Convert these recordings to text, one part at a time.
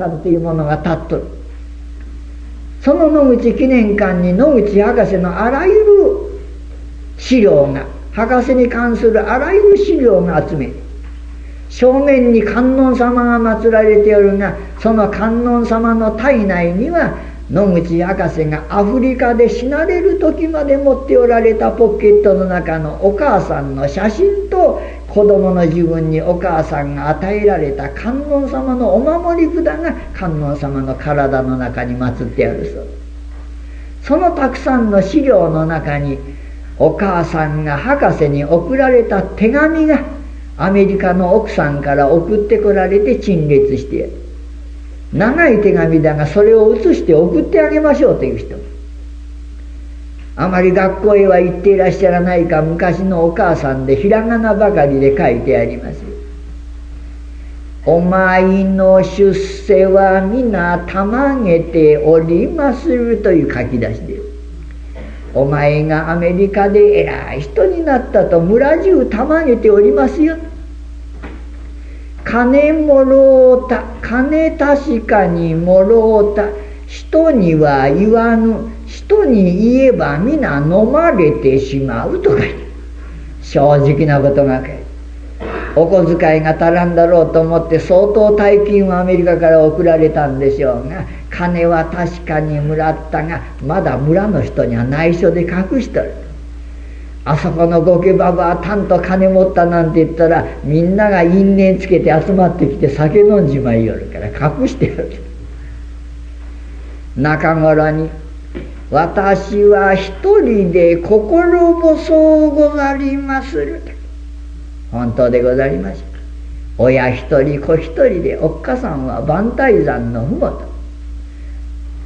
たるというものが立っとる。その野口記念館に野口博士のあらゆる資料が博士に関するあらゆる資料が集め正面に観音様が祀られておるがその観音様の体内には野口博士がアフリカで死なれる時まで持っておられたポケットの中のお母さんの写真と子供の自分にお母さんが与えられた観音様のお守り札が観音様の体の中に祀ってあるそう。そのたくさんの資料の中にお母さんが博士に送られた手紙がアメリカの奥さんから送ってこられて陳列して長い手紙だがそれを写して送ってあげましょうという人。あまり学校へは行っていらっしゃらないか昔のお母さんでひらがなばかりで書いてあります。お前の出世は皆たまげておりまするという書き出しでお前がアメリカで偉い人になったと村中たまげておりますよ。金もろうた金確かにもろうた。人には言わぬ。人に言えば皆飲まれてしまうとか正直なことが書いてお小遣いが足らんだろうと思って相当大金をアメリカから送られたんでしょうが金は確かにもらったがまだ村の人には内緒で隠しとる。あそこのゴケババはたんと金持ったなんて言ったらみんなが因縁つけて集まってきて酒飲んじまいよるから隠してやる。中頃に「私は一人で心細うござりまする」本当でござりましょう親一人子一人でおっかさんは万体山の麓。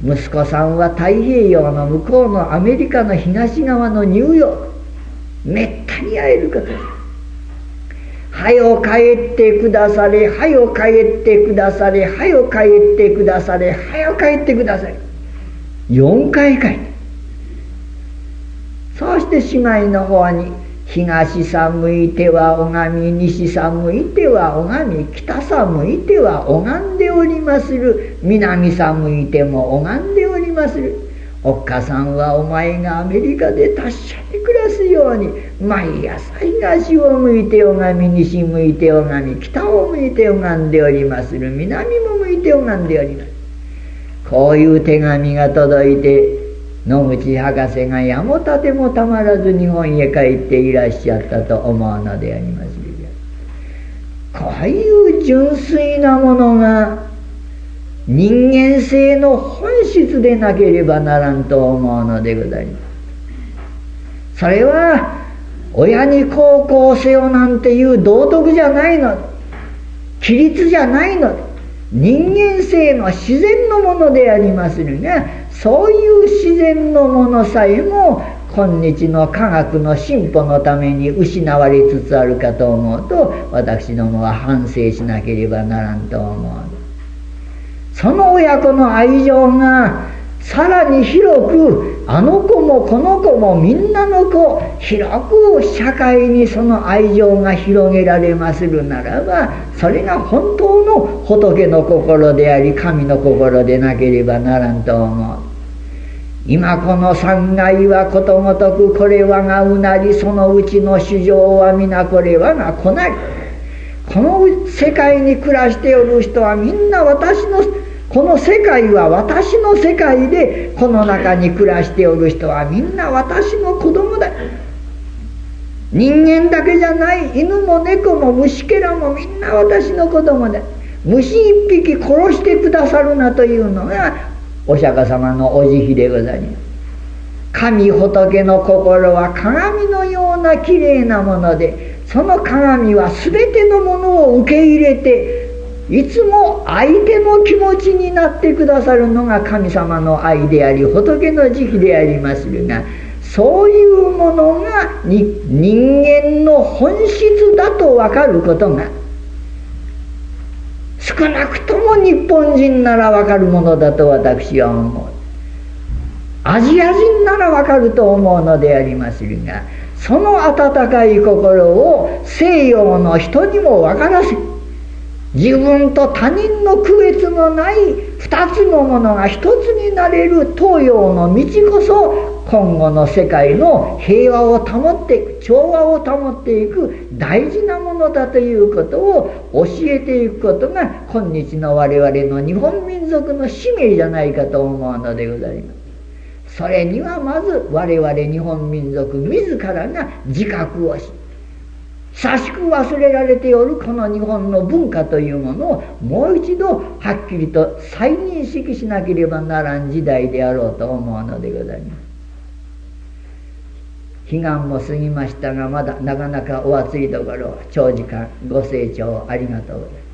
息子さんは太平洋の向こうのアメリカの東側のニューヨーク。めったに会えること。はよ帰ってくだされはよ帰ってくだされはよ帰ってくだされはよ帰ってくだされ。4回帰ってそして姉妹の方に東さ向いては拝み西さ向いては拝み北さ向いては拝んでおりまする。南さ向いても拝んでおりまする。おっかさんはお前がアメリカで達者に暮らすように。毎朝東を向いて拝み西向いて拝み北を向いて拝んでおりまする。南も向いて拝んでおります。こういう手紙が届いて野口博士がやもたてもたまらず日本へ帰っていらっしゃったと思うのであります。こういう純粋なものが人間性の本質でなければならんと思うのでございます。それは親に孝行せよなんていう道徳じゃないの。規律じゃないの。人間性の自然のものでありまするがそういう自然のものさえも今日の科学の進歩のために失われつつあるかと思うと私どもは反省しなければならんと思う。その親子の愛情がさらに広くあの子もこの子もみんなの子広く社会にその愛情が広げられまするならばそれが本当の仏の心であり神の心でなければならんと思う。今この三階はことごとくこれはがうなりそのうちの主情は皆これはがこなりこの世界に暮らしておる人はみんな私のこの世界は私の世界でこの中に暮らしておる人はみんな私の子供だ。人間だけじゃない犬も猫も虫けらもみんな私の子供だ。虫一匹殺してくださるなというのがお釈迦様のお慈悲でございます。神仏の心は鏡のようなきれいなものでその鏡は全てのものを受け入れていつも相手の気持ちになってくださるのが神様の愛であり仏の慈悲でありまするがそういうものが人間の本質だと分かることが少なくとも日本人なら分かるものだと私は思うアジア人なら分かると思うのでありまするがその温かい心を西洋の人にも分からせ自分と他人の区別のない二つのものが一つになれる東洋の道こそ今後の世界の平和を保っていく調和を保っていく大事なものだということを教えていくことが今日の我々の日本民族の使命じゃないかと思うのでございます。それにはまず我々日本民族自らが自覚をし久しく忘れられておるこの日本の文化というものをもう一度はっきりと再認識しなければならん時代であろうと思うのでございます。悲願も過ぎましたがまだなかなかお暑いところ長時間ご清聴ありがとうございます。